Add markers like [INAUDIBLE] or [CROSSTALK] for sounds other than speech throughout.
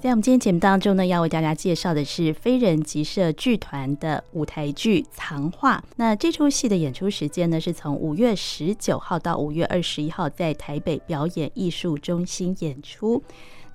在我们今天节目当中呢，要为大家介绍的是飞人集社剧团的舞台剧《藏画》。那这出戏的演出时间呢，是从五月十九号到五月二十一号，在台北表演艺术中心演出。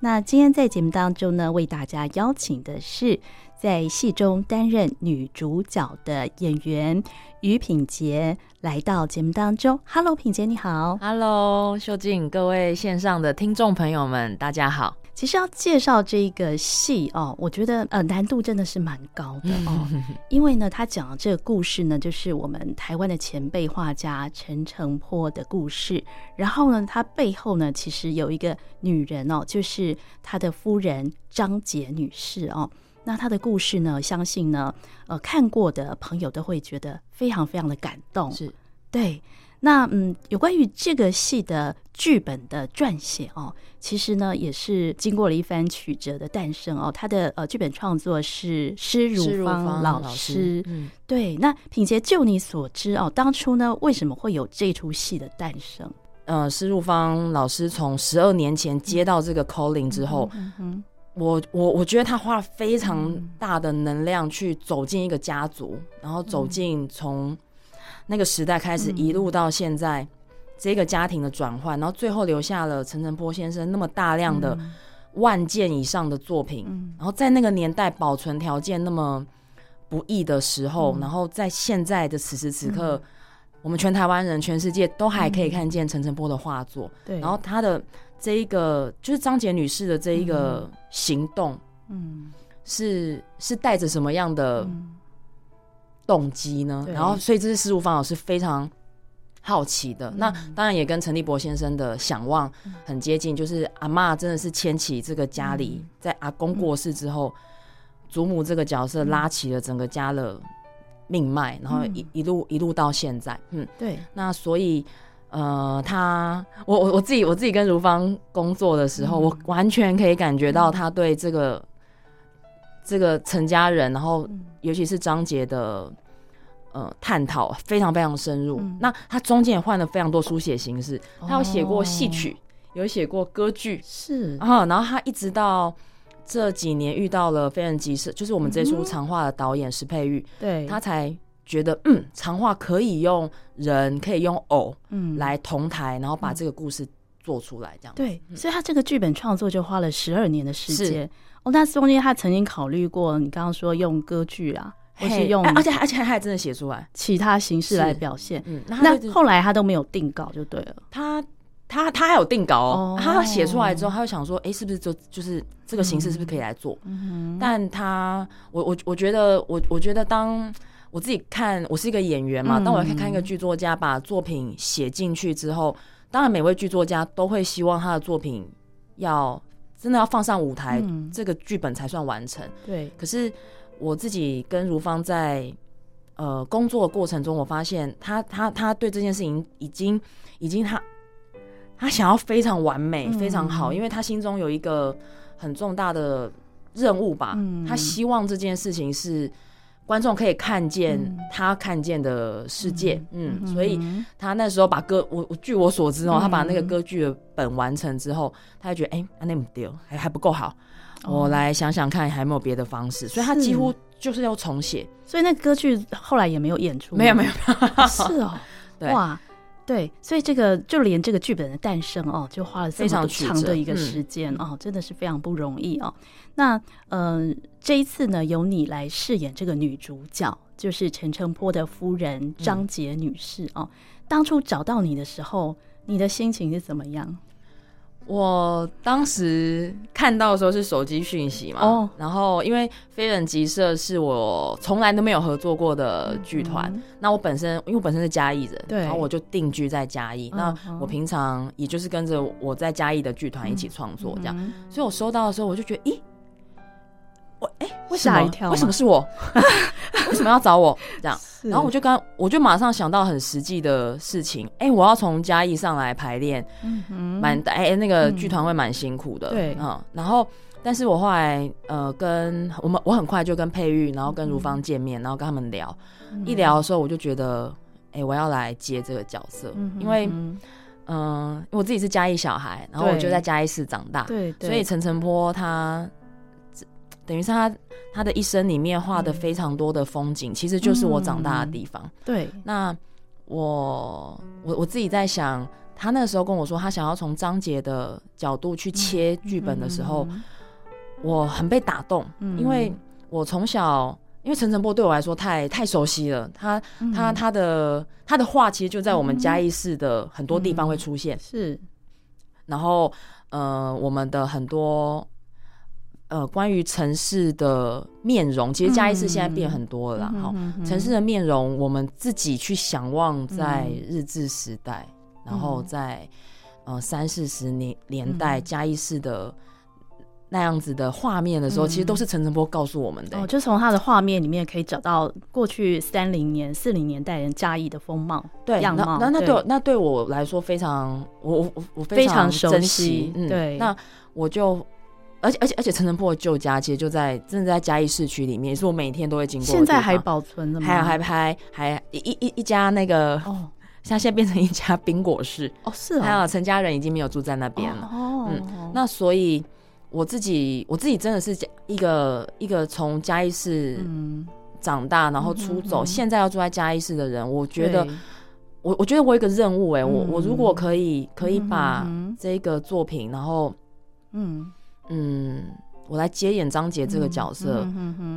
那今天在节目当中呢，为大家邀请的是在戏中担任女主角的演员于品杰来到节目当中。Hello，品杰你好。Hello，秀静，各位线上的听众朋友们，大家好。其实要介绍这个戏哦，我觉得呃难度真的是蛮高的哦，[LAUGHS] 因为呢，他讲的这个故事呢，就是我们台湾的前辈画家陈澄波的故事。然后呢，他背后呢，其实有一个女人哦，就是他的夫人张杰女士哦。那他的故事呢，相信呢，呃，看过的朋友都会觉得非常非常的感动。是，对。那嗯，有关于这个戏的剧本的撰写哦，其实呢也是经过了一番曲折的诞生哦。他的呃剧本创作是施如芳老师，老师嗯，对。那品杰，就你所知哦，当初呢为什么会有这出戏的诞生？呃，施如芳老师从十二年前接到这个 calling 之后，嗯嗯、我我我觉得他花了非常大的能量去走进一个家族，然后走进从。那个时代开始一路到现在，这个家庭的转换，然后最后留下了陈澄波先生那么大量的万件以上的作品，然后在那个年代保存条件那么不易的时候，然后在现在的此时此刻，我们全台湾人、全世界都还可以看见陈澄波的画作。对，然后他的这一个就是张杰女士的这一个行动，嗯，是是带着什么样的？动机呢？然后，所以这是施如芳老师非常好奇的。那当然也跟陈立博先生的想望很接近，就是阿妈真的是牵起这个家里，在阿公过世之后，祖母这个角色拉起了整个家的命脉，然后一一路一路到现在。嗯，对。那所以，呃，他我我我自己我自己跟如芳工作的时候，我完全可以感觉到他对这个。这个陈家人，然后尤其是张杰的呃探讨非常非常深入。嗯、那他中间也换了非常多书写形式，他有写过戏曲，哦、有写过歌剧，是。啊。然后他一直到这几年遇到了飞人集社，就是我们这出长话的导演石佩玉，对、嗯、他才觉得嗯，长话可以用人，可以用偶，嗯，来同台，然后把这个故事做出来，这样、嗯、对。所以他这个剧本创作就花了十二年的时间。哦，那中间他曾经考虑过，你刚刚说用歌剧啊，或是用，而且而且他还真的写出来其他形式来表现。嗯，那后来他都没有定稿就对了。他他他还有定稿哦，他写出来之后，他就想说，哎，是不是就就是这个形式是不是可以来做？嗯，但他我我我觉得我我觉得当我自己看，我是一个演员嘛，当我看看一个剧作家把作品写进去之后，当然每位剧作家都会希望他的作品要。真的要放上舞台，嗯、这个剧本才算完成。对，可是我自己跟如芳在呃工作的过程中，我发现他他他对这件事情已经已经他他想要非常完美，嗯、非常好，因为他心中有一个很重大的任务吧。嗯、他希望这件事情是。观众可以看见他看见的世界，嗯，嗯，所以他那时候把歌，我我据我所知哦，他把那个歌剧的本完成之后，他就觉得哎，那么丢，还还不够好，我来想想看还有没有别的方式，所以他几乎就是要重写，所以那歌剧后来也没有演出，没有 [LAUGHS] 没有，是哦，[LAUGHS] 哇。对，所以这个就连这个剧本的诞生哦，就花了非常长的一个时间哦，嗯、真的是非常不容易哦。那嗯、呃，这一次呢，由你来饰演这个女主角，就是陈澄波的夫人张杰女士哦。嗯、当初找到你的时候，你的心情是怎么样？我当时看到的时候是手机讯息嘛，oh. 然后因为飞人集社是我从来都没有合作过的剧团，嗯、那我本身因为我本身是嘉义人，对，然后我就定居在嘉义，嗯、那我平常也就是跟着我在嘉义的剧团一起创作这样，嗯、所以我收到的时候我就觉得，咦。我哎，为什么？为什么是我？[LAUGHS] 为什么要找我？这样，然后我就刚，我就马上想到很实际的事情。哎，我要从嘉义上来排练，嗯哼，蛮哎，那个剧团会蛮辛苦的，对，嗯。然后，但是我后来呃，跟我们，我很快就跟佩玉，然后跟如芳见面，然后跟他们聊，一聊的时候，我就觉得，哎，我要来接这个角色，因为嗯，我自己是嘉义小孩，然后我就在嘉义市长大，对，所以陈晨波他。等于是他他的一生里面画的非常多的风景，嗯、其实就是我长大的地方。嗯、对，那我我我自己在想，他那个时候跟我说，他想要从章节的角度去切剧本的时候，我很被打动，嗯、因为我从小。因为陈澄波对我来说太太熟悉了，他他他的他的画其实就在我们嘉义市的很多地方会出现，是。然后呃，我们的很多呃关于城市的面容，其实嘉义市现在变很多了啦。哈，城市的面容，我们自己去想望在日治时代，然后在呃三四十年年代嘉义市的。那样子的画面的时候，嗯、其实都是陈澄波告诉我们的、欸。哦，就从他的画面里面可以找到过去三零年、四零年代人嘉义的风貌、对样貌。那那对，对那对我来说非常，我我我非常珍惜。嗯，对。那我就，而且而且而且陈澄波的旧家其实就在真的在嘉义市区里面，也是我每天都会经过。现在还保存了吗？还有还还还一一一一家那个哦，[LAUGHS] 像现在变成一家冰果室哦，是。还有陈家人已经没有住在那边了哦，嗯，那所以。我自己，我自己真的是一个一个从嘉义市长大，然后出走，现在要住在嘉义市的人。我觉得，我我觉得我有一个任务，哎，我我如果可以可以把这个作品，然后嗯嗯，我来接演张杰这个角色，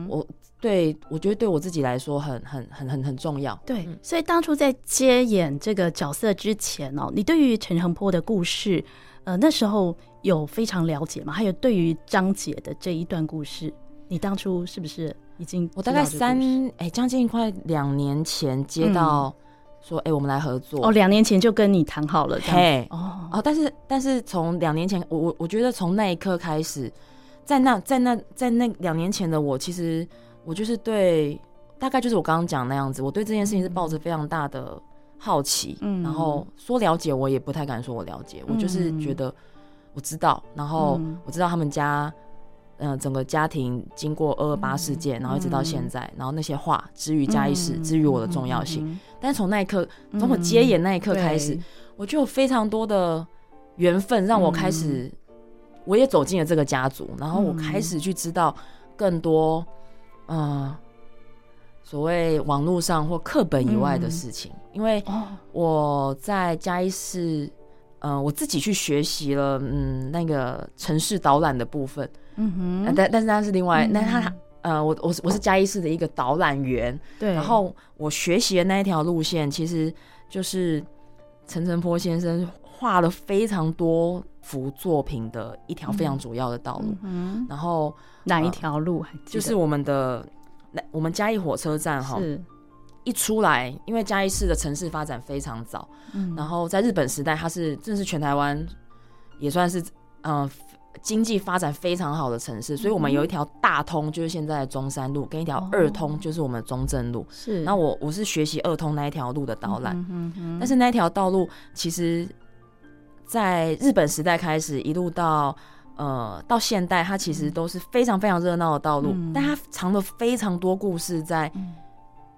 我对我觉得对我自己来说很很很很很重要。对，所以当初在接演这个角色之前哦，你对于陈澄波的故事，呃，那时候。有非常了解吗？还有对于张杰的这一段故事，你当初是不是已经？我大概三哎，将近快两年前接到说，哎、嗯欸，我们来合作。哦，两年前就跟你谈好了，嘿，哦。哦，但是但是从两年前，我我我觉得从那一刻开始，在那在那在那两年前的我，其实我就是对，大概就是我刚刚讲那样子，我对这件事情是抱着非常大的好奇，嗯，然后说了解，我也不太敢说我了解，嗯、我就是觉得。我知道，然后我知道他们家，嗯、呃，整个家庭经过二二八事件，然后一直到现在，嗯、然后那些话之于嘉义市，之于我的重要性。嗯、但是从那一刻，从我接演那一刻开始，嗯、我就有非常多的缘分，让我开始，嗯、我也走进了这个家族，然后我开始去知道更多，嗯、呃，所谓网络上或课本以外的事情，嗯、因为我在嘉义市。嗯、呃，我自己去学习了，嗯，那个城市导览的部分，嗯哼，呃、但但是那是另外，那、嗯、他，呃，我我是我是嘉义市的一个导览员，对，然后我学习的那一条路线，其实就是陈澄波先生画了非常多幅作品的一条非常主要的道路，嗯，然后哪一条路还？就是我们的那我们嘉义火车站哈。一出来，因为嘉义市的城市发展非常早，嗯，然后在日本时代，它是正是全台湾也算是嗯、呃、经济发展非常好的城市，所以我们有一条大通，就是现在的中山路，跟一条二通，就是我们的中正路。是，那我我是学习二通那一条路的导览，但是那一条道路其实，在日本时代开始，一路到呃到现代，它其实都是非常非常热闹的道路，但它藏了非常多故事在。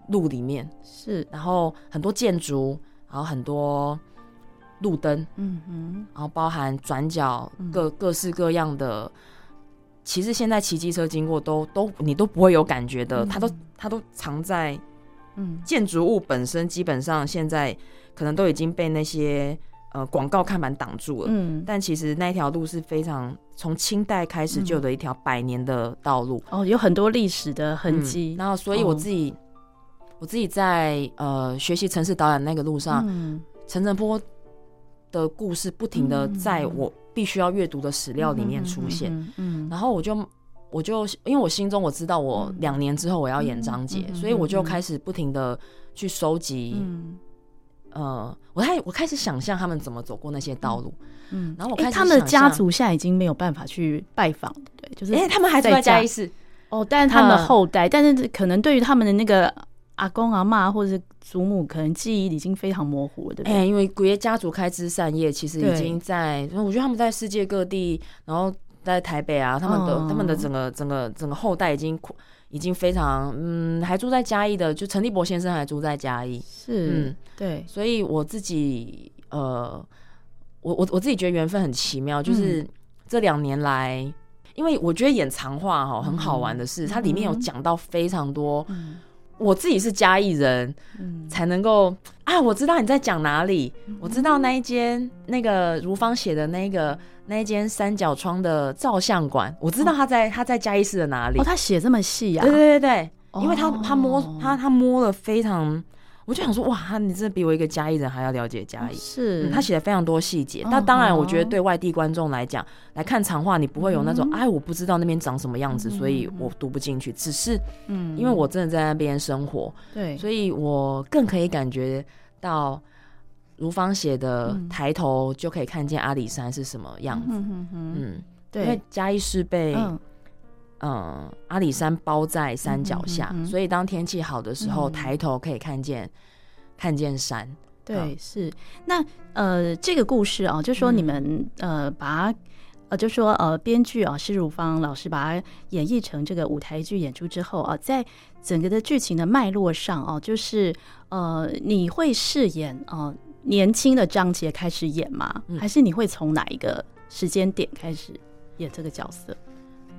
路里面。是，然后很多建筑，然后很多路灯，嗯嗯，然后包含转角各各式各样的，其实现在骑机车经过都都你都不会有感觉的，它都它都藏在，嗯，建筑物本身基本上现在可能都已经被那些呃广告看板挡住了，嗯，但其实那一条路是非常从清代开始就有的一条百年的道路，哦，有很多历史的痕迹，然后所以我自己。我自己在呃学习城市导演那个路上，嗯。陈澄波的故事不停的在我必须要阅读的史料里面出现，嗯，然后我就我就因为我心中我知道我两年之后我要演张杰，所以我就开始不停的去收集，呃，我开我开始想象他们怎么走过那些道路，嗯，然后我开始他们的家族现在已经没有办法去拜访，对，就是哎，他们还在嘉义市哦，但是他们的后代，但是可能对于他们的那个。阿公阿妈或者是祖母，可能记忆已经非常模糊了，对不对？哎、欸，因为古爷家族开枝散叶，其实已经在。我觉得他们在世界各地，然后在台北啊，他们的、嗯、他们的整个整个整个后代已经已经非常嗯，还住在嘉义的，就陈立博先生还住在嘉义。是，嗯，对。所以我自己呃，我我我自己觉得缘分很奇妙，就是这两年来，因为我觉得演藏话哈很好玩的是，它里面有讲到非常多。我自己是嘉义人，才能够啊，我知道你在讲哪里，我知道那一间那个如芳写的那个那一间三角窗的照相馆，我知道他在他在嘉义市的哪里。哦，他写这么细呀？对对对对，因为他他摸他他摸了非常。我就想说，哇，你真的比我一个嘉义人还要了解嘉义。是，他写了非常多细节。那当然，我觉得对外地观众来讲，来看长话，你不会有那种，哎，我不知道那边长什么样子，所以我读不进去。只是，嗯，因为我真的在那边生活，对，所以我更可以感觉到如芳写的抬头就可以看见阿里山是什么样子。嗯，对，因为嘉义是被。嗯，阿里山包在山脚下，嗯嗯嗯、所以当天气好的时候，嗯、抬头可以看见看见山。对，嗯、是那呃，这个故事啊，就说你们、嗯、呃，把呃，就说呃，编剧啊，施如芳老师把它演绎成这个舞台剧演出之后啊，在整个的剧情的脉络上啊，就是呃，你会饰演哦、呃、年轻的张捷开始演吗？嗯、还是你会从哪一个时间点开始演这个角色？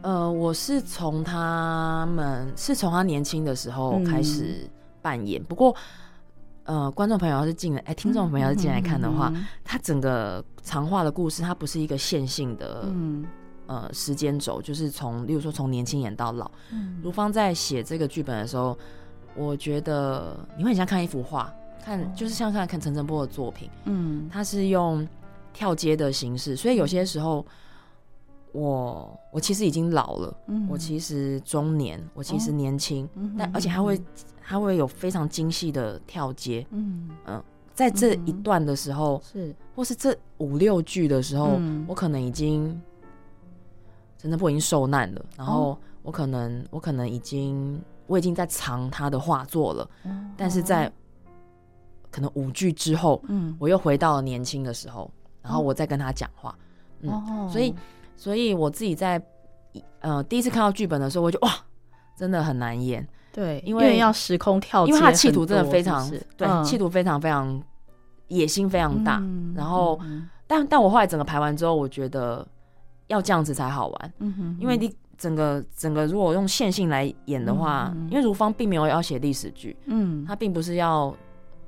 呃，我是从他们是从他年轻的时候开始扮演，嗯、不过，呃，观众朋友要是进来，哎、欸，听众朋友要是进来看的话，嗯、他整个长话的故事，它不是一个线性的，嗯、呃，时间轴，就是从，例如说从年轻演到老。嗯、如芳在写这个剧本的时候，我觉得你会很像看一幅画，看就是像看看陈澄波的作品，嗯，他是用跳接的形式，所以有些时候。我我其实已经老了，嗯、我其实中年，我其实年轻，但而且还会还会有非常精细的跳接，嗯。嗯、呃，在这一段的时候是，或是这五六句的时候，嗯、我可能已经陈澄波已经受难了，然后我可能、哦、我可能已经我已经在藏他的画作了，哦、但是在可能五句之后，嗯，我又回到了年轻的时候，然后我再跟他讲话，嗯，哦、所以。所以我自己在，呃，第一次看到剧本的时候，我就哇，真的很难演。对，因为要时空跳，因为他企图真的非常，对，企图非常非常野心非常大。然后，但但我后来整个排完之后，我觉得要这样子才好玩。嗯哼，因为你整个整个如果用线性来演的话，因为如芳并没有要写历史剧，嗯，他并不是要。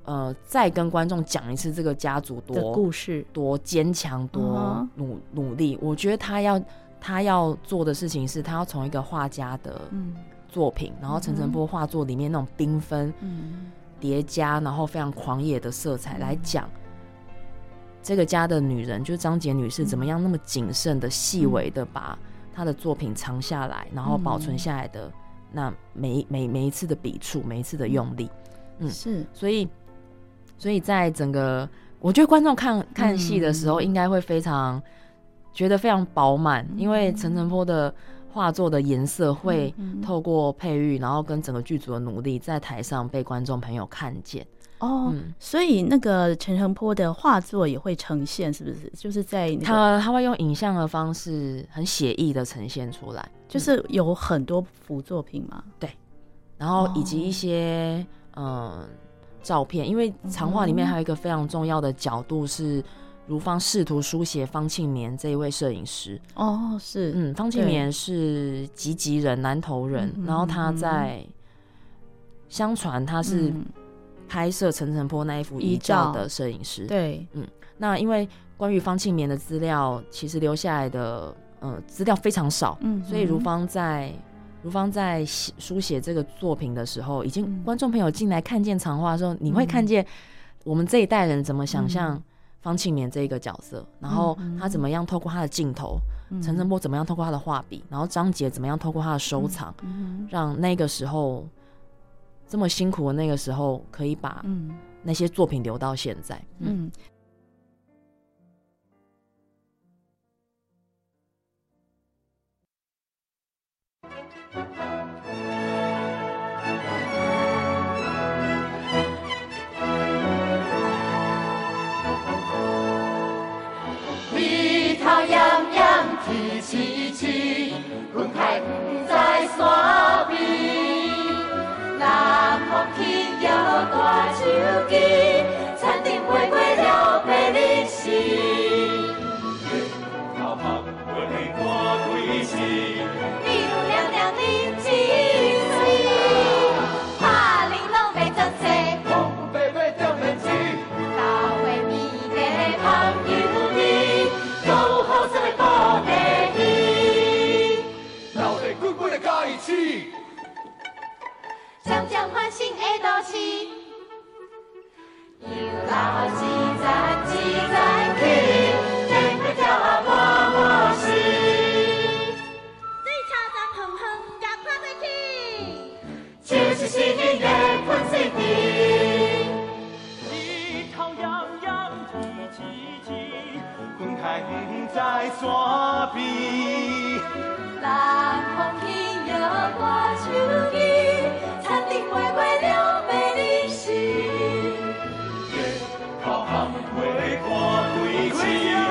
呃，再跟观众讲一次这个家族多故事，多坚强，多努努力。我觉得他要他要做的事情是，他要从一个画家的作品，然后陈澄波画作里面那种缤纷、叠加，然后非常狂野的色彩来讲这个家的女人，就是张杰女士怎么样那么谨慎的、细微的把她的作品藏下来，然后保存下来的那每每每一次的笔触，每一次的用力，嗯，是，所以。所以在整个，我觉得观众看看戏的时候，应该会非常觉得非常饱满，嗯、因为陈澄波的画作的颜色会透过配乐，然后跟整个剧组的努力，在台上被观众朋友看见。哦，嗯、所以那个陈澄波的画作也会呈现，是不是？就是在、那个、他他会用影像的方式，很写意的呈现出来，就是有很多幅作品嘛。对，然后以及一些、哦、嗯。照片，因为长画里面还有一个非常重要的角度是，如芳试图书写方庆绵这一位摄影师。哦，是，嗯，方庆绵是吉吉人，南投人，对然后他在，嗯、相传他是拍摄陈澄波那一幅遗照的摄影师。对，嗯，那因为关于方庆绵的资料，其实留下来的，呃，资料非常少，嗯，所以如芳在。如芳在写书写这个作品的时候，已经观众朋友进来看见藏画的时候，嗯、你会看见我们这一代人怎么想象方庆年这一个角色，嗯、然后他怎么样透过他的镜头，陈晨波怎么样透过他的画笔，然后张杰怎么样透过他的收藏，嗯、让那个时候这么辛苦的那个时候，可以把那些作品留到现在。嗯。一起起，云山边，南风轻摇我手衣，田里飞过两百里时，月靠红花看对峙。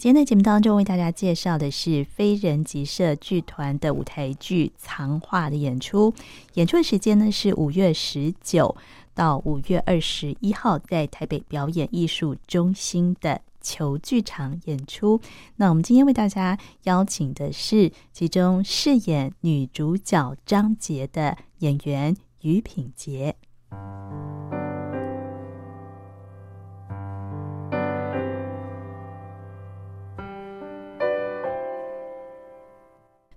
今天的节目当中，为大家介绍的是非人即社剧团的舞台剧《藏画》的演出。演出的时间呢是五月十九到五月二十一号，在台北表演艺术中心的球剧场演出。那我们今天为大家邀请的是其中饰演女主角张杰的演员于品洁。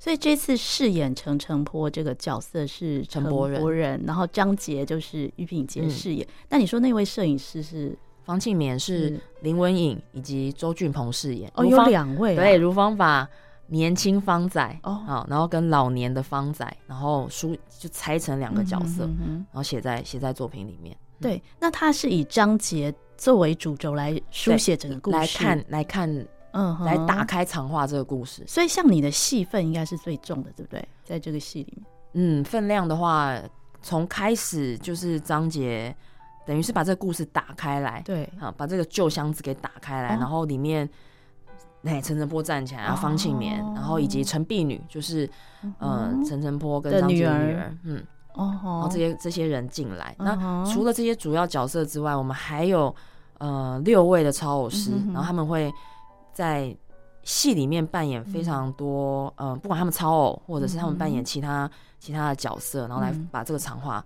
所以这次饰演陈澄波这个角色是陈柏仁，然后张杰就是于品杰饰演。那、嗯、你说那位摄影师是方庆绵，是林文颖以及周俊鹏饰演。哦，有两位、啊。对，如芳把年轻方仔哦，然后跟老年的方仔，然后书就拆成两个角色，嗯、哼哼然后写在写在作品里面。对，那他是以张杰作为主轴来书写整个故事，来看来看。嗯，来打开藏画这个故事，所以像你的戏份应该是最重的，对不对？在这个戏里面，嗯，分量的话，从开始就是张杰，等于是把这个故事打开来，对，啊，把这个旧箱子给打开来，哦、然后里面，哎，陈晨波站起来，然后方庆绵，然后以及陈碧女，就是，嗯、呃，陈晨波跟张杰的女儿，嗯，哦，然后这些这些人进来，那除了这些主要角色之外，我们还有呃六位的超偶师，然后他们会。在戏里面扮演非常多，嗯、呃，不管他们超偶，或者是他们扮演其他、嗯、其他的角色，然后来把这个长话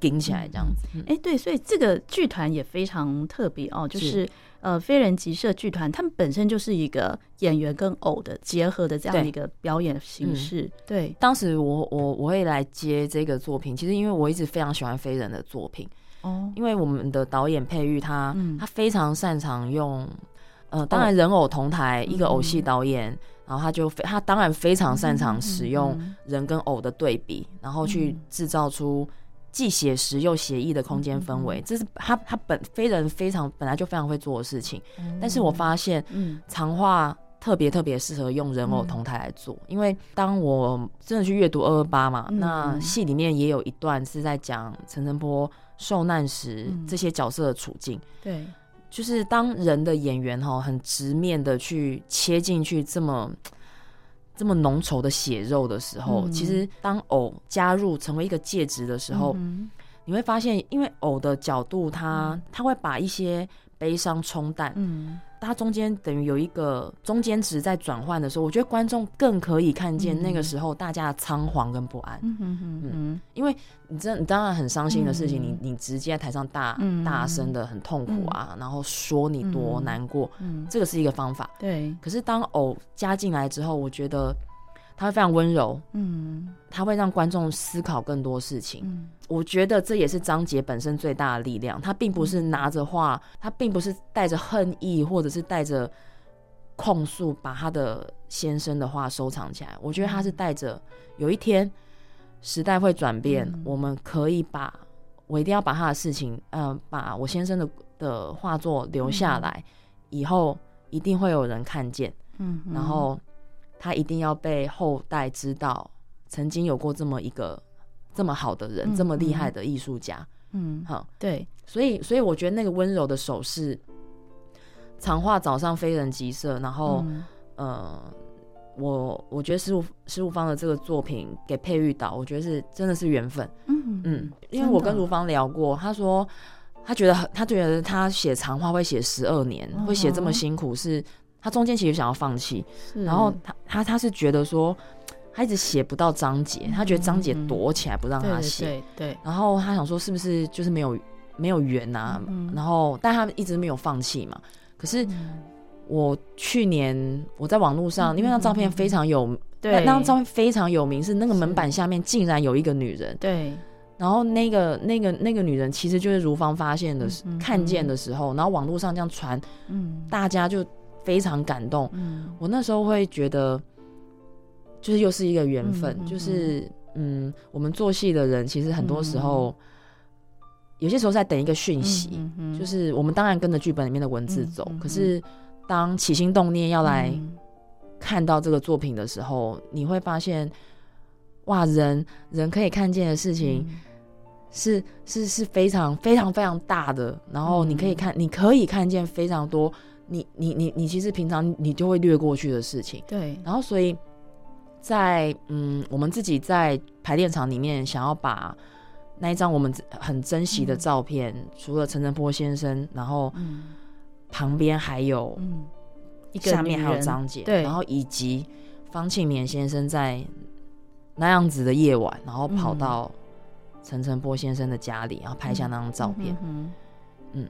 顶起来，这样子。哎、嗯欸，对，所以这个剧团也非常特别哦，就是，是呃，非人集社剧团，他们本身就是一个演员跟偶的结合的这样的一个表演形式。对，当时我我我会来接这个作品，其实因为我一直非常喜欢非人的作品。哦，因为我们的导演佩玉他、嗯、他非常擅长用。呃，当然人偶同台，哦、一个偶戏导演，嗯、然后他就非他当然非常擅长使用人跟偶的对比，嗯、然后去制造出既写实又写意的空间氛围，嗯、这是他他本非人非常本来就非常会做的事情。嗯、但是我发现，嗯，长话特别特别适合用人偶同台来做，嗯、因为当我真的去阅读二二八嘛，嗯、那戏里面也有一段是在讲陈澄波受难时这些角色的处境，嗯、对。就是当人的演员哈，很直面的去切进去这么这么浓稠的血肉的时候，嗯、其实当偶加入成为一个介质的时候，嗯、你会发现，因为偶的角度它，它它会把一些悲伤冲淡。嗯它中间等于有一个中间值在转换的时候，我觉得观众更可以看见那个时候大家的仓皇跟不安。嗯嗯嗯嗯，因为你真你当然很伤心的事情，你你直接在台上大大声的很痛苦啊，然后说你多难过，这个是一个方法。对。可是当偶加进来之后，我觉得他会非常温柔。嗯。他会让观众思考更多事情。我觉得这也是张杰本身最大的力量。他并不是拿着画，他并不是带着恨意，或者是带着控诉，把他的先生的画收藏起来。我觉得他是带着有一天时代会转变，嗯、我们可以把我一定要把他的事情，嗯、呃，把我先生的的画作留下来，嗯、以后一定会有人看见。嗯，然后他一定要被后代知道，曾经有过这么一个。这么好的人，嗯、这么厉害的艺术家，嗯，好，对，所以，所以我觉得那个温柔的手势，长话早上非人即色，然后，嗯、呃，我我觉得师傅师傅方的这个作品给佩玉导，我觉得是真的是缘分，嗯嗯，因为我跟如芳聊过，他说他觉得他觉得他写长话会写十二年，会写这么辛苦，是他中间其实想要放弃，然后他他他是觉得说。他一直写不到章节，他觉得章节躲起来不让他写，对对。然后他想说，是不是就是没有没有缘啊，嗯、然后但他们一直没有放弃嘛。可是我去年我在网络上，嗯、因为那张照片非常有，对，那张照片非常有名，是那个门板下面竟然有一个女人，对。然后那个那个那个女人其实就是如芳发现的、嗯、看见的时候，然后网络上这样传，嗯，大家就非常感动。嗯，我那时候会觉得，就是又是一个缘分，嗯、就是嗯，我们做戏的人其实很多时候，嗯、有些时候在等一个讯息，嗯嗯、就是我们当然跟着剧本里面的文字走，嗯、可是当起心动念要来看到这个作品的时候，嗯、你会发现，哇，人人可以看见的事情。嗯。是是是非常非常非常大的，然后你可以看，嗯、你可以看见非常多你，你你你你其实平常你就会略过去的事情。对。然后所以在嗯，我们自己在排练场里面想要把那一张我们很珍惜的照片，嗯、除了陈澄波先生，然后旁边还有嗯，一个下面还有张姐，对，然后以及方庆年先生在那样子的夜晚，然后跑到。陈晨波先生的家里，然后拍下那张照片。嗯，嗯，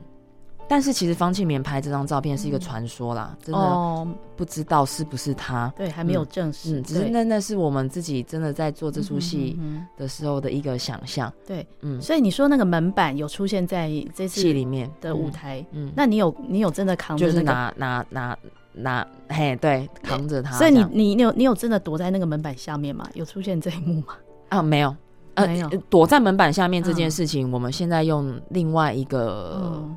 但是其实方庆棉拍这张照片是一个传说啦，嗯、真的不知道是不是他。对，还没有证实。嗯，只是那那是我们自己真的在做这出戏的时候的一个想象。对，嗯，所以你说那个门板有出现在这次戏里面的舞台，嗯，那你有你有真的扛就是拿拿拿拿，嘿，对，扛着它。所以你你你有你有真的躲在那个门板下面吗？有出现这一幕吗？啊，没有。呃，躲在门板下面这件事情，我们现在用另外一个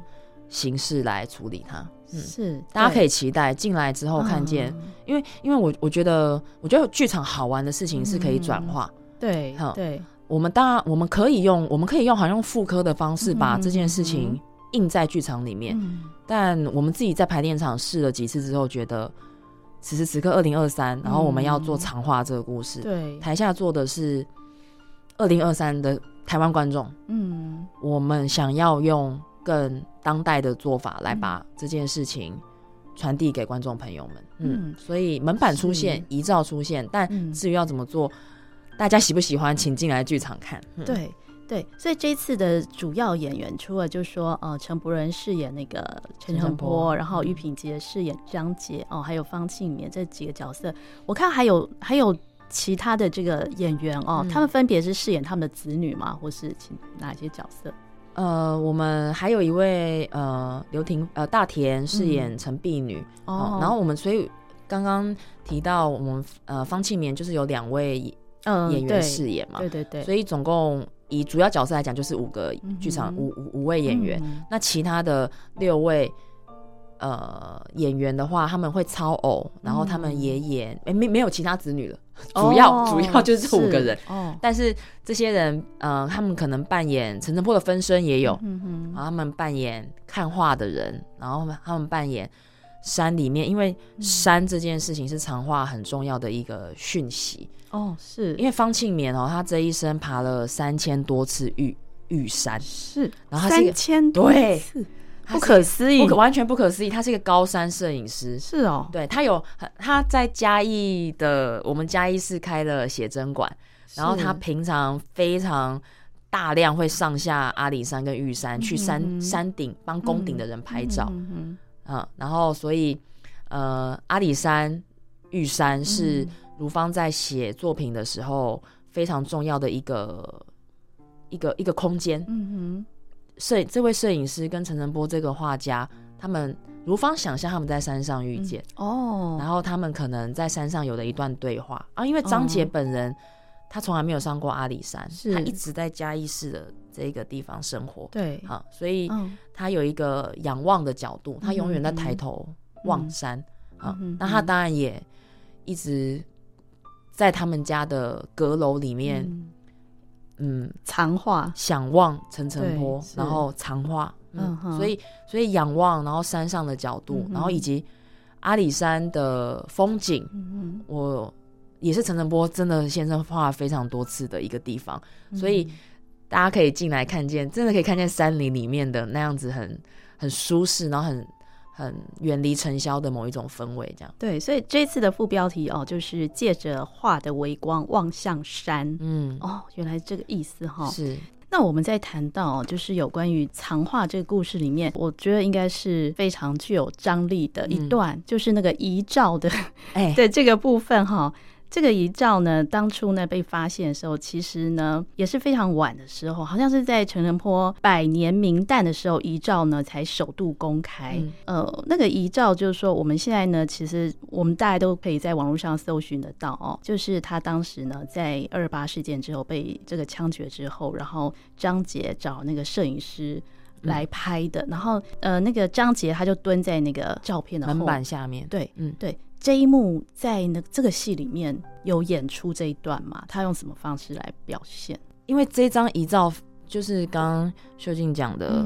形式来处理它。嗯，是大家可以期待进来之后看见，因为因为我我觉得，我觉得剧场好玩的事情是可以转化。对，对，我们当然我们可以用，我们可以用好像用复刻的方式把这件事情印在剧场里面。但我们自己在排练场试了几次之后，觉得此时此刻二零二三，然后我们要做长话这个故事，对，台下做的是。二零二三的台湾观众，嗯，我们想要用更当代的做法来把这件事情传递给观众朋友们，嗯，嗯，所以门板出现，遗照出现，但至于要怎么做，嗯、大家喜不喜欢，请进来剧场看。嗯、对对，所以这次的主要演员，除了就是说，呃，陈柏仁饰演那个陈诚波，然后玉品杰饰演张杰，哦，还有方庆绵这几个角色，我看还有还有。其他的这个演员哦，嗯、他们分别是饰演他们的子女吗？或是哪些角色？呃，我们还有一位呃刘婷呃大田饰演陈碧女、嗯、哦，然后我们所以刚刚提到我们呃方庆绵就是有两位演员饰演嘛、嗯，对对对，所以总共以主要角色来讲就是五个剧场、嗯、五五五位演员，嗯、那其他的六位。呃，演员的话，他们会超偶，然后他们也演，哎、嗯，没没有其他子女了，主要、哦、主要就是这五个人。哦，但是这些人，呃，他们可能扮演陈晨波的分身也有，嗯哼，然后他们扮演看画的人，然后他们扮演山里面，因为山这件事情是长画很重要的一个讯息。哦，是因为方庆棉哦，他这一生爬了三千多次玉玉山，是，然后三千多次。不可思议，不完全不可思议。他是一个高山摄影师，是哦，对他有他在嘉义的，我们嘉义市开了写真馆，然后他平常非常大量会上下阿里山跟玉山，去山山顶帮宫顶的人拍照，嗯，然后所以呃，阿里山、玉山是如芳在写作品的时候非常重要的一个一个一个空间，嗯哼。摄这位摄影师跟陈晨波这个画家，他们如方想象他们在山上遇见、嗯、哦，然后他们可能在山上有了一段对话。啊。因为张杰本人、哦、他从来没有上过阿里山，是。他一直在嘉义市的这个地方生活，对，好、啊，所以他有一个仰望的角度，嗯、他永远在抬头望山，嗯、啊，嗯、那他当然也一直在他们家的阁楼里面。嗯。嗯，藏画，想望陈澄波，然后藏画，嗯，所以所以仰望，然后山上的角度，然后以及阿里山的风景，嗯，我也是陈澄波真的先生画非常多次的一个地方，所以大家可以进来看见，真的可以看见山林里面的那样子很很舒适，然后很。很远离尘嚣的某一种氛围，这样。对，所以这次的副标题哦，就是借着画的微光望向山，嗯，哦，原来这个意思哈、哦。是，那我们在谈到就是有关于藏画这个故事里面，我觉得应该是非常具有张力的一段，嗯、就是那个遗照的哎。[LAUGHS] 对这个部分哈。这个遗照呢，当初呢被发现的时候，其实呢也是非常晚的时候，好像是在陈澄波百年名旦的时候，遗照呢才首度公开。嗯、呃，那个遗照就是说，我们现在呢，其实我们大家都可以在网络上搜寻得到哦。就是他当时呢，在二二八事件之后被这个枪决之后，然后张杰找那个摄影师来拍的，嗯、然后呃，那个张杰他就蹲在那个照片的后门板下面，对，嗯，对。这一幕在那这个戏里面有演出这一段吗？他用什么方式来表现？因为这张遗照就是刚刚秀静讲的，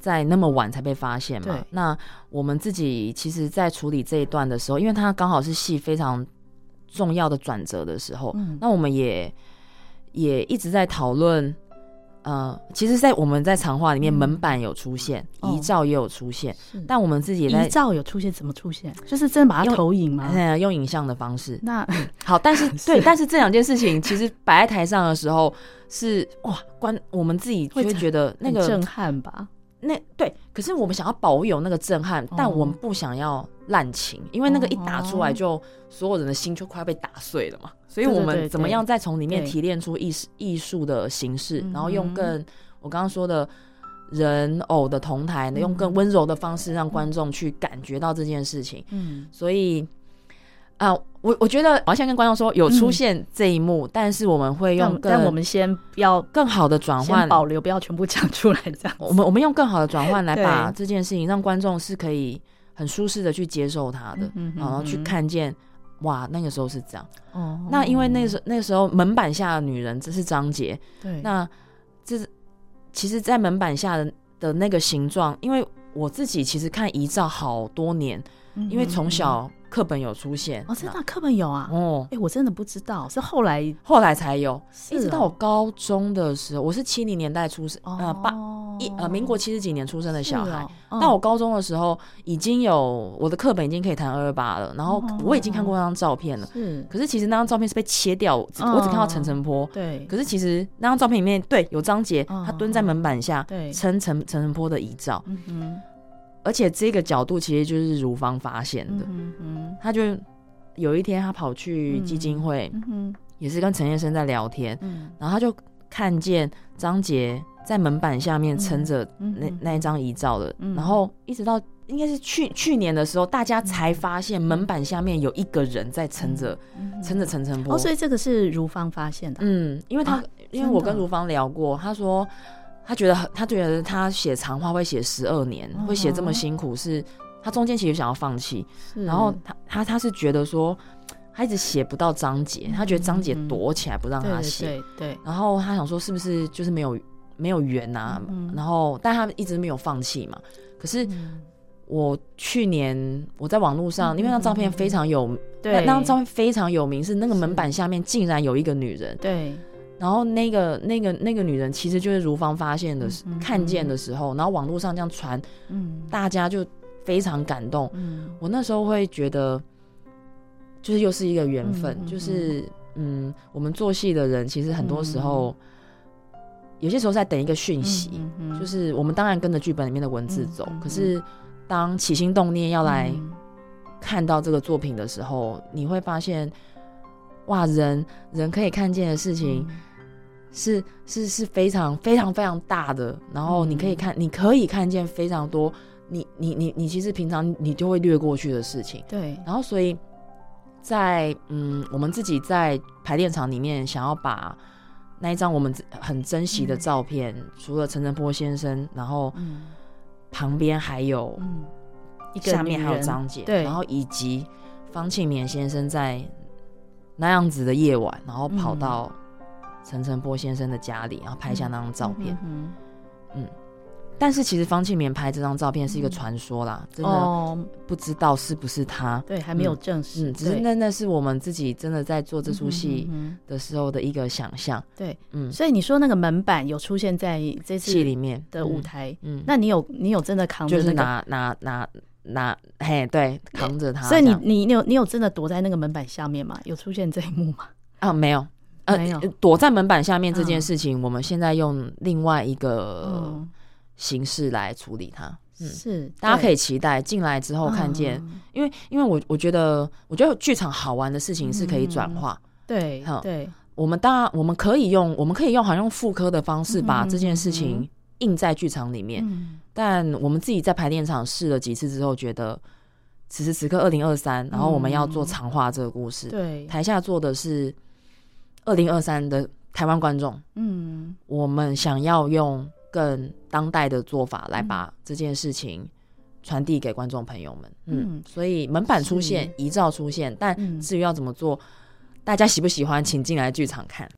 在那么晚才被发现嘛。嗯、那我们自己其实，在处理这一段的时候，因为它刚好是戏非常重要的转折的时候，嗯、那我们也也一直在讨论。呃，其实，在我们在长话里面，门板有出现，遗照也有出现，但我们自己也在遗照有出现，怎么出现？就是真的把它投影吗？嗯，[LAUGHS] 用影像的方式。那 [LAUGHS] 好，但是 [LAUGHS] 对，但是这两件事情其实摆在台上的时候是哇，关我们自己会觉得那个震撼吧？那对，可是我们想要保有那个震撼，但我们不想要滥情，因为那个一打出来，就所有人的心就快要被打碎了嘛。所以我们怎么样再从里面提炼出艺术艺术的形式，然后用更我刚刚说的人偶的同台，用更温柔的方式让观众去感觉到这件事情。嗯，所以啊，我我觉得我要先跟观众说，有出现这一幕，但是我们会用更，但我们先要更好的转换，保留，不要全部讲出来。这样，我们我们用更好的转换来把这件事情让观众是可以很舒适的去接受它的，然后去看见。哇，那个时候是这样。哦，那因为那时候那时候门板下的女人，这是张杰。对，那这是其实，在门板下的的那个形状，因为我自己其实看遗照好多年，因为从小。课本有出现哦，真的课本有啊？哦，哎，我真的不知道，是后来后来才有，一直到我高中的时候，我是七零年代出生，呃，八一呃，民国七十几年出生的小孩。到我高中的时候，已经有我的课本已经可以谈二二八了，然后我已经看过那张照片了。是，可是其实那张照片是被切掉，我只看到陈晨波。对，可是其实那张照片里面，对，有张捷，他蹲在门板下，对，撑陈陈澄波的遗照。嗯。而且这个角度其实就是如芳发现的，嗯嗯、他就有一天他跑去基金会，嗯嗯、也是跟陈先生在聊天，嗯、然后他就看见张杰在门板下面撑着那、嗯、那一张遗照的，嗯、然后一直到应该是去去年的时候，大家才发现门板下面有一个人在撑着撑着陈澄波。哦，所以这个是如芳发现的，嗯，因为他、啊、因为我跟如芳聊过，他说。他觉得他觉得他写长话会写十二年，会写这么辛苦，是他中间其实想要放弃。然后他他他是觉得说，他一直写不到章节，他觉得章节躲起来不让他写。对。然后他想说，是不是就是没有没有缘啊？然后，但他一直没有放弃嘛。可是我去年我在网络上，因为那照片非常有，对，那张照片非常有名，是那个门板下面竟然有一个女人。对。然后那个那个那个女人其实就是如芳发现的，嗯、看见的时候，然后网络上这样传，嗯，大家就非常感动。嗯，我那时候会觉得，就是又是一个缘分，嗯、就是嗯，我们做戏的人其实很多时候，嗯、有些时候在等一个讯息，嗯嗯、就是我们当然跟着剧本里面的文字走，嗯、可是当起心动念要来看到这个作品的时候，嗯、你会发现，哇，人人可以看见的事情。嗯是是是非常非常非常大的，然后你可以看，嗯、你可以看见非常多你，你你你你其实平常你就会略过去的事情。对，然后所以在嗯，我们自己在排练场里面想要把那一张我们很珍惜的照片，嗯、除了陈振波先生，然后旁边还有一个下面还有张姐，对，然后以及方庆绵先生在那样子的夜晚，然后跑到。陈澄波先生的家里，然后拍下那张照片。嗯，嗯，但是其实方庆棉拍这张照片是一个传说啦，嗯、真的不知道是不是他。对，还没有证实。嗯，只是那那是我们自己真的在做这出戏的时候的一个想象。对，嗯，所以你说那个门板有出现在这次戏里面的舞台，嗯，那你有你有真的扛着、那个？就是拿拿拿拿，嘿，对，扛着它。所以你你你有你有真的躲在那个门板下面吗？有出现这一幕吗？啊，没有。呃，躲在门板下面这件事情，我们现在用另外一个形式来处理它。嗯，是大家可以期待进来之后看见，因为因为我我觉得，我觉得剧场好玩的事情是可以转化。对，对，我们当然我们可以用，我们可以用好像用复刻的方式把这件事情印在剧场里面。但我们自己在排练场试了几次之后，觉得此时此刻二零二三，然后我们要做长话这个故事，对，台下做的是。二零二三的台湾观众，嗯，我们想要用更当代的做法来把这件事情传递给观众朋友们，嗯，嗯，所以门板出现，遗照出现，但至于要怎么做，大家喜不喜欢，请进来剧场看。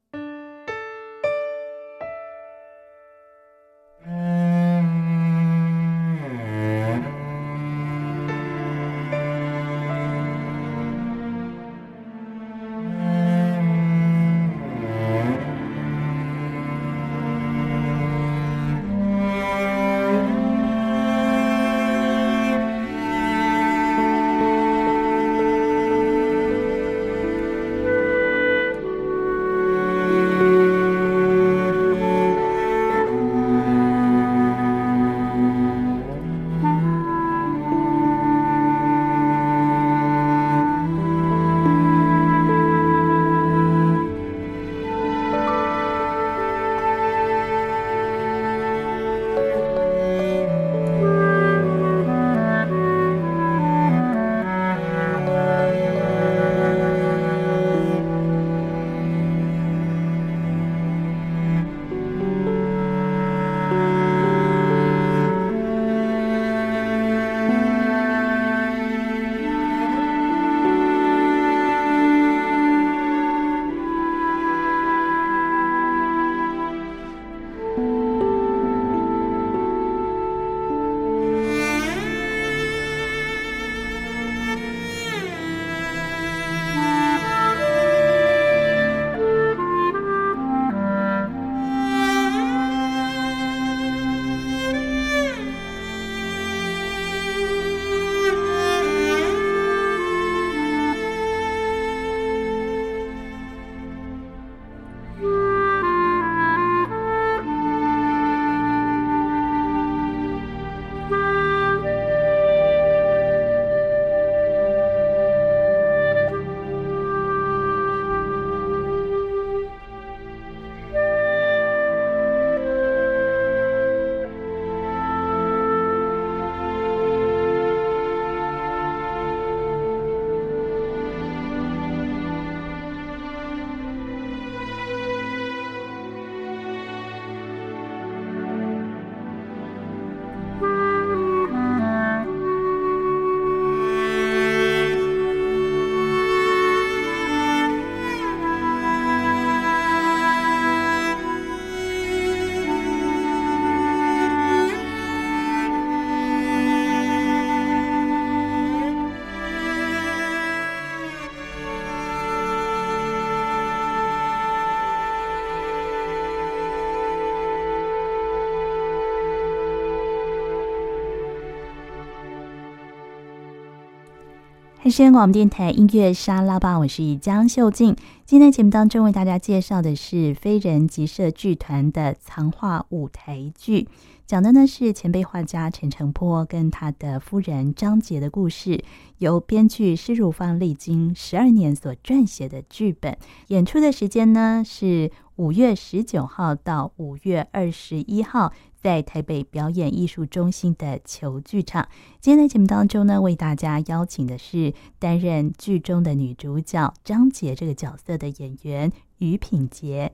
台声广播电台音乐沙拉吧，我是江秀静。今天节目当中为大家介绍的是飞人集社剧团的藏画舞台剧，讲的呢是前辈画家陈澄波跟他的夫人张捷的故事，由编剧施汝芳历经十二年所撰写的剧本。演出的时间呢是五月十九号到五月二十一号。在台北表演艺术中心的球剧场，今天的节目当中呢，为大家邀请的是担任剧中的女主角张杰这个角色的演员于品杰。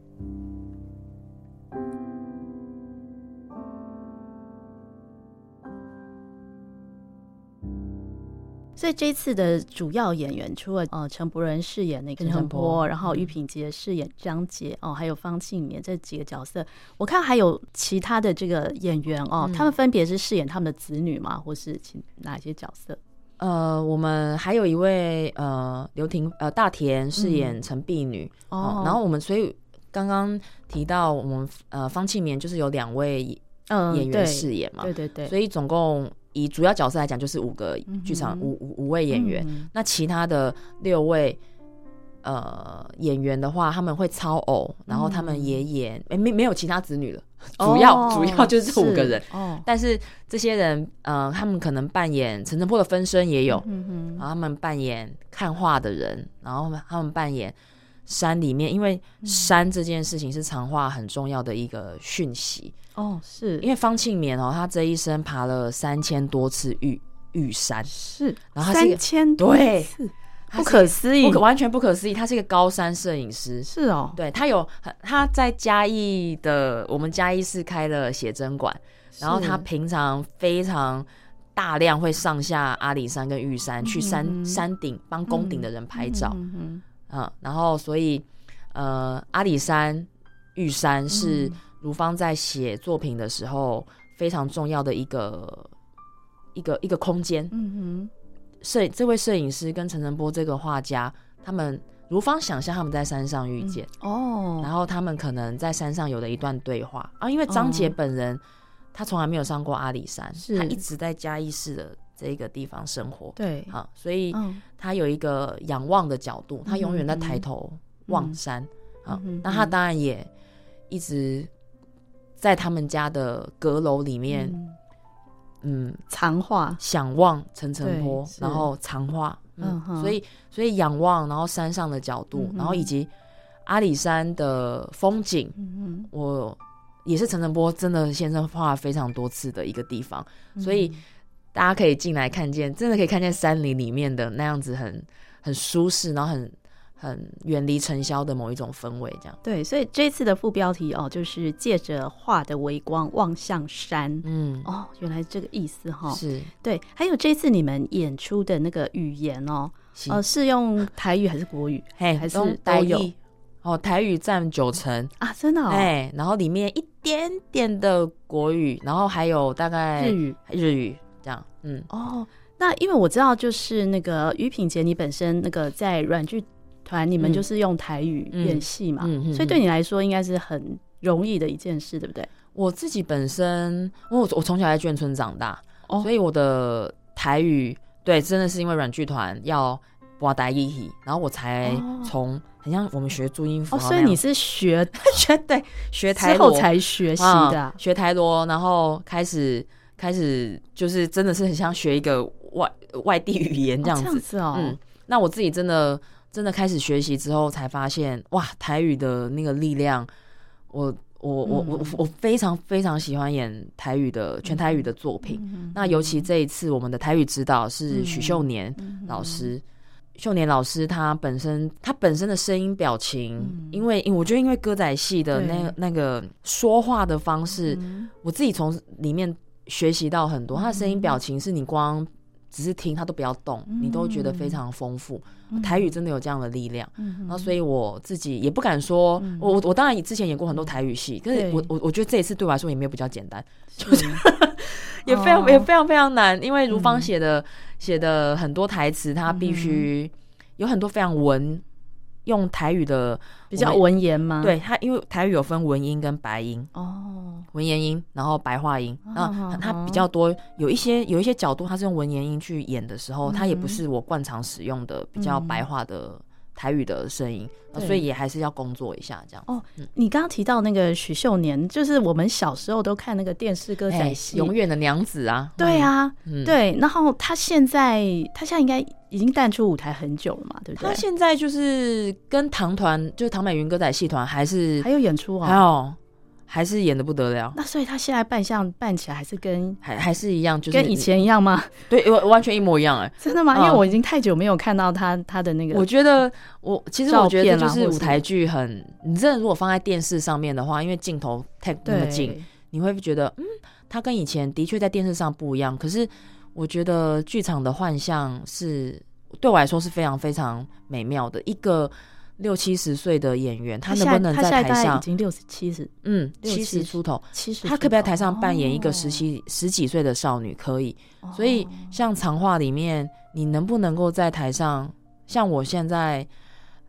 所以这次的主要演员除了呃陈柏仁饰演那个陈澄波，然后玉品杰饰演张杰哦，还有方庆绵这几个角色，我看还有其他的这个演员哦，他们分别是饰演他们的子女吗？或是其哪些角色？呃，我们还有一位呃刘婷呃大田饰演陈碧女哦，然后我们所以刚刚提到我们呃方庆绵就是有两位演员饰演嘛，对对对，所以总共。以主要角色来讲，就是五个剧场、嗯、五五五位演员。嗯、那其他的六位呃演员的话，他们会操偶，然后他们也演，没没、没有其他子女了，哦、主要主要就是这五个人。哦，但是这些人，呃，他们可能扮演陈晨波的分身也有，然后他们扮演看画的人，然后他们扮演山里面，因为山这件事情是藏画很重要的一个讯息。哦，是因为方庆绵哦，他这一生爬了三千多次玉玉山，是，然后他是三千多对。不可思议，不可完全不可思议。他是一个高山摄影师，是哦，对他有他在嘉义的我们嘉义市开了写真馆，然后他平常非常大量会上下阿里山跟玉山，嗯、去山山顶帮宫顶的人拍照，嗯，嗯，嗯，然后所以呃阿里山玉山是如芳在写作品的时候非常重要的一个一个一个空间，嗯哼。摄这位摄影师跟陈晨波这个画家，他们如芳想象他们在山上遇见、嗯、哦，然后他们可能在山上有了一段对话啊。因为张杰本人、哦、他从来没有上过阿里山，是他一直在嘉义市的这个地方生活，对啊，所以他有一个仰望的角度，嗯、他永远在抬头望山、嗯、啊。那他当然也一直在他们家的阁楼里面。嗯。嗯，藏画，想望层层坡，然后藏画，嗯，所以所以仰望，然后山上的角度，嗯、然后以及阿里山的风景，嗯，我也是陈澄波真的先生画了非常多次的一个地方，嗯、所以大家可以进来看见，真的可以看见山林里面的那样子很很舒适，然后很。很远离尘嚣的某一种氛围，这样。对，所以这次的副标题哦，就是借着画的微光望向山，嗯，哦，原来这个意思哈、哦，是。对。还有这次你们演出的那个语言哦，是呃，是用台语还是国语？嘿，还是都有？哦，台语占九成。啊，真的、哦，哎，然后里面一点点的国语，然后还有大概日语，日语这样，嗯，哦，那因为我知道，就是那个于品杰，你本身那个在软剧。团你们就是用台语演戏嘛，所以对你来说应该是很容易的一件事，对不对？我自己本身，我我从小在眷村长大，哦、所以我的台语对真的是因为软剧团要播台语，然后我才从很像我们学注音符号、哦，所以你是学 [LAUGHS] 学对学台之后才学习的、啊嗯，学台罗，然后开始开始就是真的是很像学一个外外地语言这样子，哦这样子哦、嗯，那我自己真的。真的开始学习之后，才发现哇，台语的那个力量，我我我我我非常非常喜欢演台语的全台语的作品。那尤其这一次，我们的台语指导是许秀年老师。秀年老师他本身他本身的声音表情，因为我觉得因为歌仔戏的那那个说话的方式，我自己从里面学习到很多。他的声音表情是你光。只是听他都不要动，你都觉得非常丰富。嗯、台语真的有这样的力量，嗯、然后所以我自己也不敢说，嗯、我我当然之前演过很多台语戏，可是我我我觉得这一次对我来说也没有比较简单，就是 [LAUGHS] 也非常、哦、也非常非常难，因为如芳写的写、嗯、的很多台词，他必须有很多非常文。用台语的比较文言吗？对，它因为台语有分文音跟白音。哦，文言音，然后白话音，然后它比较多有一些有一些角度，它是用文言音去演的时候，它也不是我惯常使用的比较白话的台语的声音，所以也还是要工作一下这样。哦，你刚刚提到那个许秀年，就是我们小时候都看那个电视歌仔戏《永远的娘子》啊，对啊，对，然后他现在他现在应该。已经淡出舞台很久了嘛，对不对？他现在就是跟唐团，就是唐美云歌仔戏团，还是还有演出啊，还有还是演的不得了。那所以他现在扮相扮起来还是跟还还是一样，就是跟以前一样吗？[LAUGHS] 对，完完全一模一样哎、欸，真的吗？因为我已经太久没有看到他他的那个。我觉得我其实我觉得就是舞台剧很，你真的如果放在电视上面的话，因为镜头太那么近，你会觉得嗯，他跟以前的确在电视上不一样。可是我觉得剧场的幻象是。对我来说是非常非常美妙的。一个六七十岁的演员，他能不能在台上？已经六十七十，嗯，七十出头，七十，他可不可以在台上扮演一个十七、哦、十几岁的少女？可以。所以，像长话里面，你能不能够在台上？像我现在，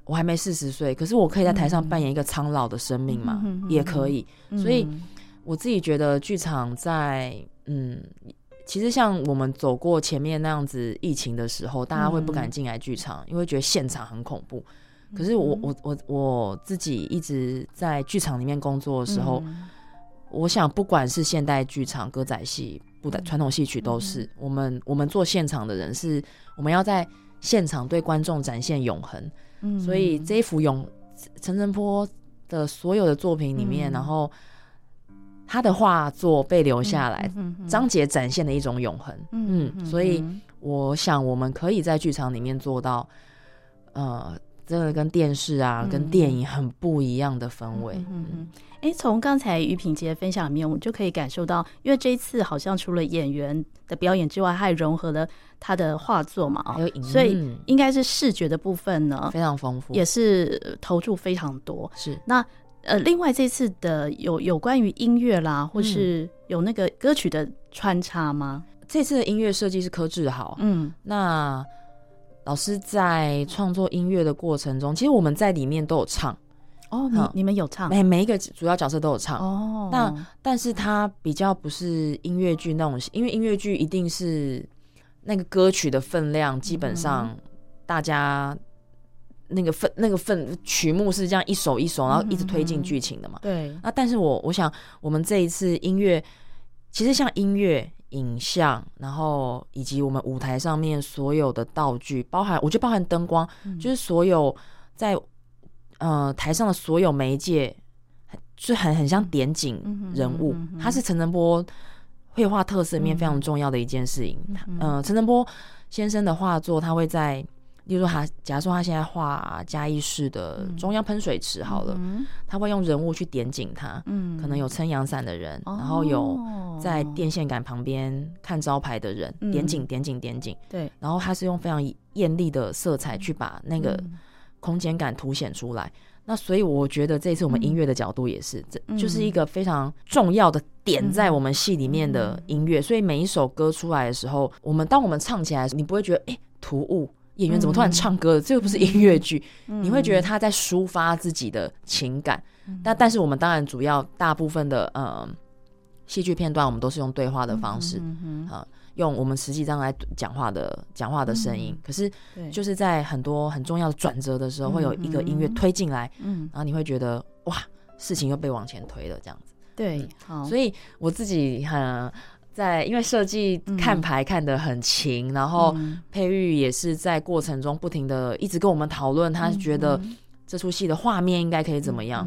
我还没四十岁，可是我可以在台上扮演一个苍老的生命嘛？嗯、也可以。所以，我自己觉得剧场在嗯。其实像我们走过前面那样子疫情的时候，大家会不敢进来剧场，嗯、因为觉得现场很恐怖。可是我我我我自己一直在剧场里面工作的时候，嗯、我想不管是现代剧场、歌仔戏、布袋传统戏曲，都是、嗯、我们我们做现场的人是，我们要在现场对观众展现永恒。嗯，所以这一幅永陈澄波的所有的作品里面，嗯、然后他的画作被留下来，张捷展现的一种永恒。嗯，嗯，所以我想我们可以在剧场里面做到，呃。真的跟电视啊，嗯、跟电影很不一样的氛围。嗯嗯，哎、嗯，从刚才于品杰分享里面，我们就可以感受到，因为这一次好像除了演员的表演之外，他还融合了他的画作嘛，还有影，所以应该是视觉的部分呢非常丰富，也是投注非常多。是那呃，另外这次的有有关于音乐啦，或是有那个歌曲的穿插吗？嗯、这次的音乐设计是柯智豪。嗯，那。老师在创作音乐的过程中，其实我们在里面都有唱哦。你你们有唱？每每一个主要角色都有唱哦。那但是它比较不是音乐剧那种，因为音乐剧一定是那个歌曲的分量，基本上大家那个分那个分曲目是这样一首一首，然后一直推进剧情的嘛。对。那但是我我想，我们这一次音乐其实像音乐。影像，然后以及我们舞台上面所有的道具，包含我觉得包含灯光，嗯、就是所有在呃台上的所有媒介，就很很像点景人物。嗯嗯嗯嗯、它是陈澄波绘画特色里面非常重要的一件事情。嗯，陈、呃、澄波先生的画作，他会在。例如说他，假如说他现在画嘉义市的中央喷水池好了，嗯、他会用人物去点景他，嗯，可能有撑阳伞的人，嗯、然后有在电线杆旁边看招牌的人，嗯、点景点景点景，对，然后他是用非常艳丽的色彩去把那个空间感凸显出来。嗯、那所以我觉得这次我们音乐的角度也是，嗯、这就是一个非常重要的点在我们戏里面的音乐。嗯、所以每一首歌出来的时候，我们当我们唱起来的时候，你不会觉得哎突兀。演员怎么突然唱歌了？嗯、这又不是音乐剧，嗯、你会觉得他在抒发自己的情感。嗯、但但是我们当然主要大部分的呃戏剧片段，我们都是用对话的方式，啊、嗯呃，用我们实际上来讲话的讲话的声音。嗯、可是就是在很多很重要的转折的时候，嗯、会有一个音乐推进来，嗯，然后你会觉得哇，事情又被往前推了这样子。对，嗯、好，所以我自己很。在因为设计看牌看得很勤，嗯、然后佩玉也是在过程中不停的一直跟我们讨论，他觉得这出戏的画面应该可以怎么样，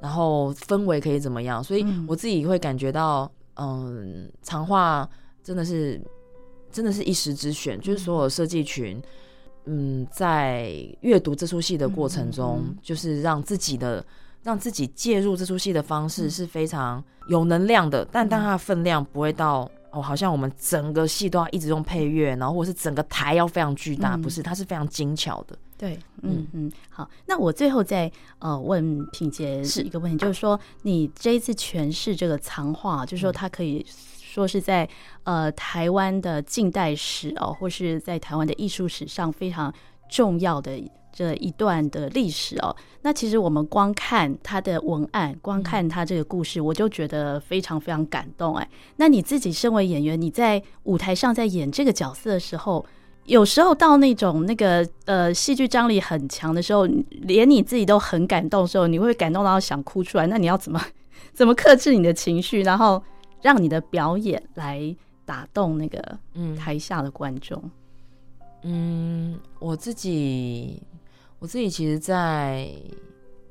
然后氛围可以怎么样，所以我自己会感觉到，嗯，长话真的是真的是一时之选，就是所有设计群，嗯，在阅读这出戏的过程中，就是让自己的让自己介入这出戏的方式是非常。有能量的，但但它的分量不会到哦，好像我们整个戏都要一直用配乐，然后或是整个台要非常巨大，嗯、不是，它是非常精巧的。对，嗯嗯，好，那我最后再呃问品杰是一个问题，是就是说你这一次诠释这个藏画，就是说它可以说是在呃台湾的近代史哦，或是在台湾的艺术史上非常重要的。这一段的历史哦，那其实我们光看他的文案，光看他这个故事，我就觉得非常非常感动哎。那你自己身为演员，你在舞台上在演这个角色的时候，有时候到那种那个呃戏剧张力很强的时候，连你自己都很感动的时候，你会感动到想哭出来。那你要怎么 [LAUGHS] 怎么克制你的情绪，然后让你的表演来打动那个嗯台下的观众？嗯，嗯，我自己。我自己其实，在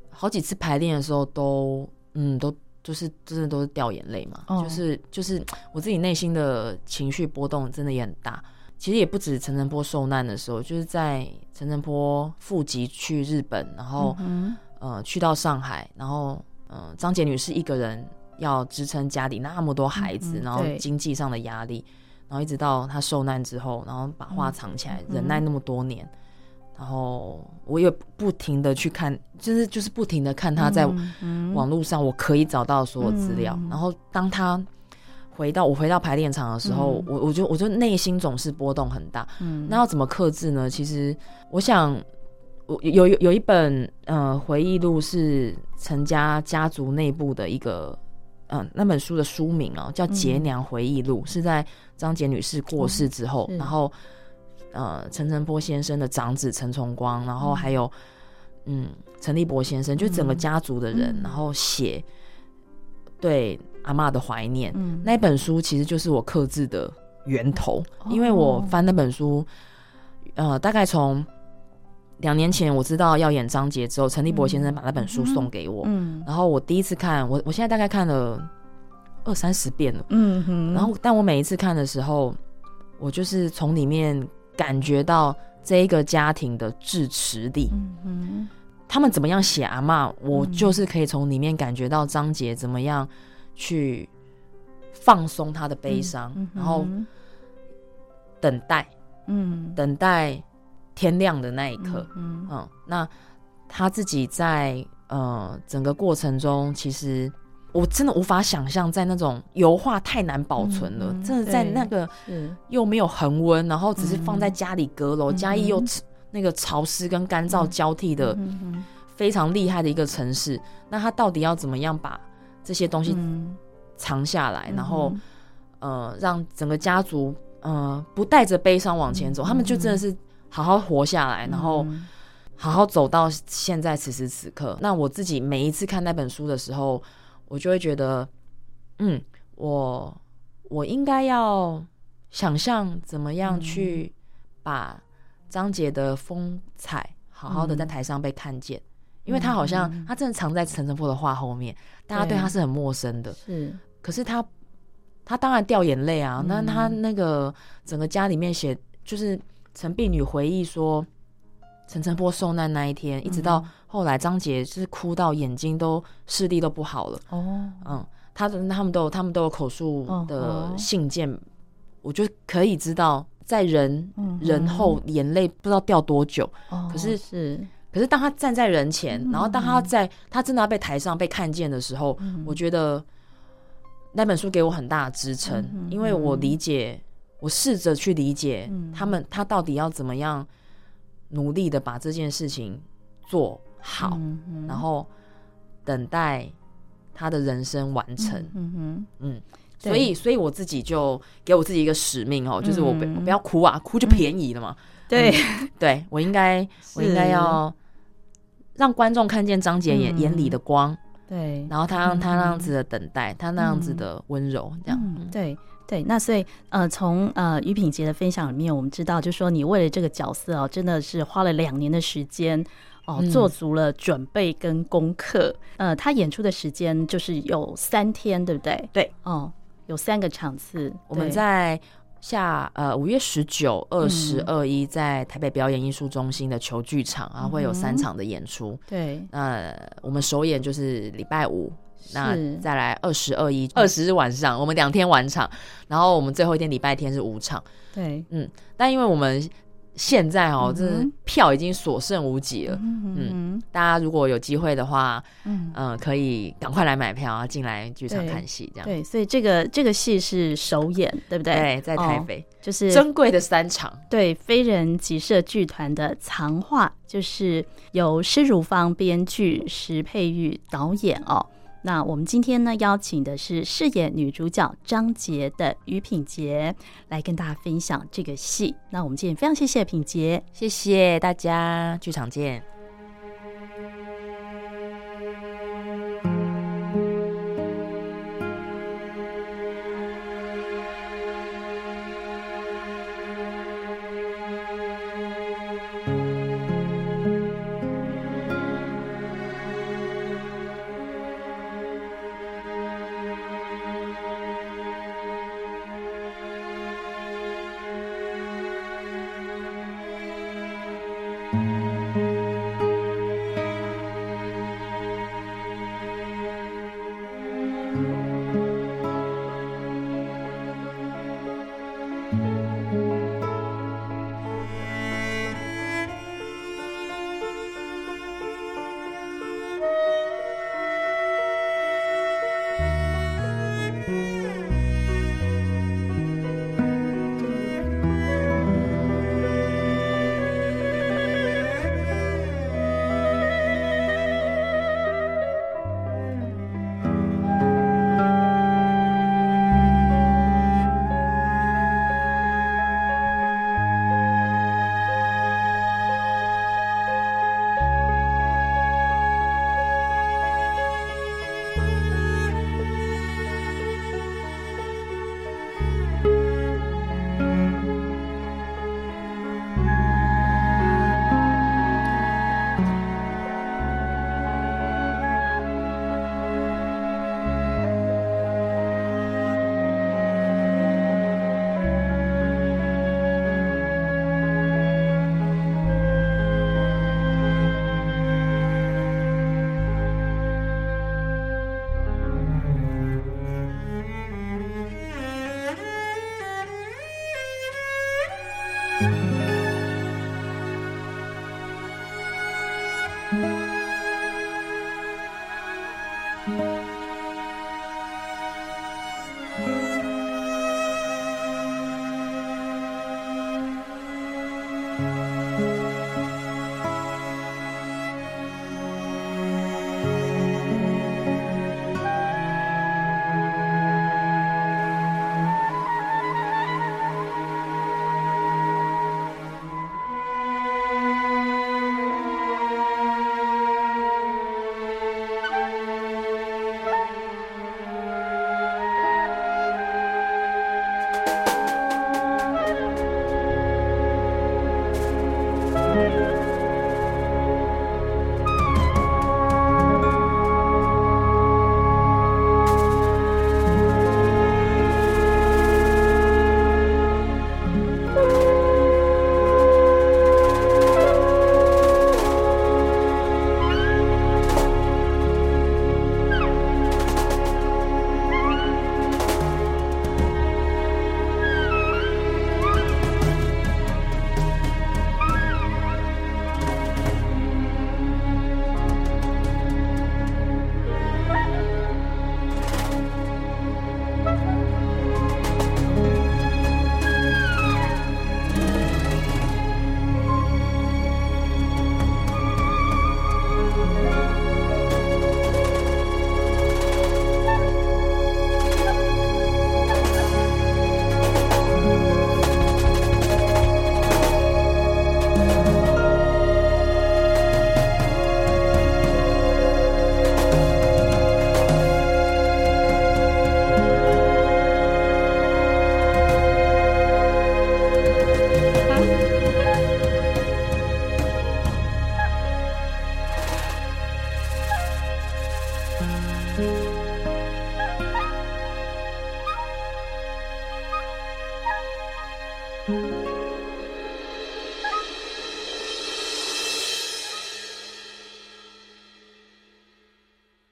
好几次排练的时候都，嗯，都就是真的都是掉眼泪嘛，oh. 就是就是我自己内心的情绪波动真的也很大。其实也不止陈晨波受难的时候，就是在陈晨波赴籍去日本，然后、mm hmm. 呃去到上海，然后嗯、呃、张杰女士一个人要支撑家里那么多孩子，mm hmm. 然后经济上的压力，然后一直到她受难之后，然后把话藏起来，mm hmm. 忍耐那么多年。然后我也不停的去看，就是就是不停的看他在网络上我可以找到所有资料。嗯嗯、然后当他回到我回到排练场的时候，嗯、我我就我就内心总是波动很大。嗯，那要怎么克制呢？其实我想，我有有有一本呃回忆录是陈家家族内部的一个嗯、呃、那本书的书名啊、哦，叫《杰娘回忆录》，嗯、是在张杰女士过世之后，嗯、然后。呃，陈澄波先生的长子陈崇光，然后还有嗯，陈立博先生，就整个家族的人，嗯、然后写对阿妈的怀念。嗯，那本书其实就是我刻制的源头，哦、因为我翻那本书，呃，大概从两年前我知道要演张杰之后，陈立博先生把那本书送给我，嗯，然后我第一次看，我我现在大概看了二三十遍了，嗯哼，然后但我每一次看的时候，我就是从里面感觉到这一个家庭的支持力，嗯哼，他们怎么样写阿妈，我就是可以从里面感觉到张杰怎么样去放松他的悲伤，嗯、然后等待，嗯，等待天亮的那一刻，嗯，嗯，那他自己在呃整个过程中，其实。我真的无法想象，在那种油画太难保存了，真的在那个又没有恒温，然后只是放在家里阁楼，嘉义又那个潮湿跟干燥交替的，非常厉害的一个城市。那他到底要怎么样把这些东西藏下来，然后呃，让整个家族呃不带着悲伤往前走？他们就真的是好好活下来，然后好好走到现在此时此刻。那我自己每一次看那本书的时候，我就会觉得，嗯，我我应该要想象怎么样去把张杰的风采好好的在台上被看见，嗯、因为他好像他真的藏在陈晨波的画后面，大家对他是很陌生的。是，可是他他当然掉眼泪啊，那、嗯、他那个整个家里面写，就是陈碧女回忆说，陈晨波受难那一天，一直到。后来张杰是哭到眼睛都视力都不好了哦，嗯，他的他们都有他们都有口述的信件，哦、我就可以知道在人、嗯、人后眼泪不知道掉多久，哦、可是是可是当他站在人前，嗯、然后当他在他真的要被台上被看见的时候，嗯、我觉得那本书给我很大的支撑，嗯、因为我理解，我试着去理解他们他到底要怎么样努力的把这件事情做。好，然后等待他的人生完成。嗯嗯，嗯所以，所以我自己就给我自己一个使命哦，就是我不、不要哭啊，哭就便宜了嘛。对，嗯、对我应该，[LAUGHS] 我应该要让观众看见张杰眼眼里的光。对，然后他让他那样子的等待，他那样子的温柔，这样。嗯、对。对，那所以呃，从呃于品杰的分享里面，我们知道，就是说你为了这个角色哦，真的是花了两年的时间哦，做足了准备跟功课。嗯、呃，他演出的时间就是有三天，对不对？对，哦，有三个场次。我们在下呃五月十九、二十、二一在台北表演艺术中心的球剧场，然后会有三场的演出。嗯、对，那我们首演就是礼拜五。那再来二十二一二十日晚上，我们两天晚场，然后我们最后一天礼拜天是五场。对，嗯，但因为我们现在哦，这票已经所剩无几了。嗯，大家如果有机会的话，嗯可以赶快来买票啊，进来剧场看戏这样。对，所以这个这个戏是首演，对不对？对，在台北就是珍贵的三场。对，非人集社剧团的藏画，就是由施如芳编剧，石佩玉导演哦。那我们今天呢，邀请的是饰演女主角张杰的于品杰来跟大家分享这个戏。那我们今天非常谢谢品杰，谢谢大家，剧场见。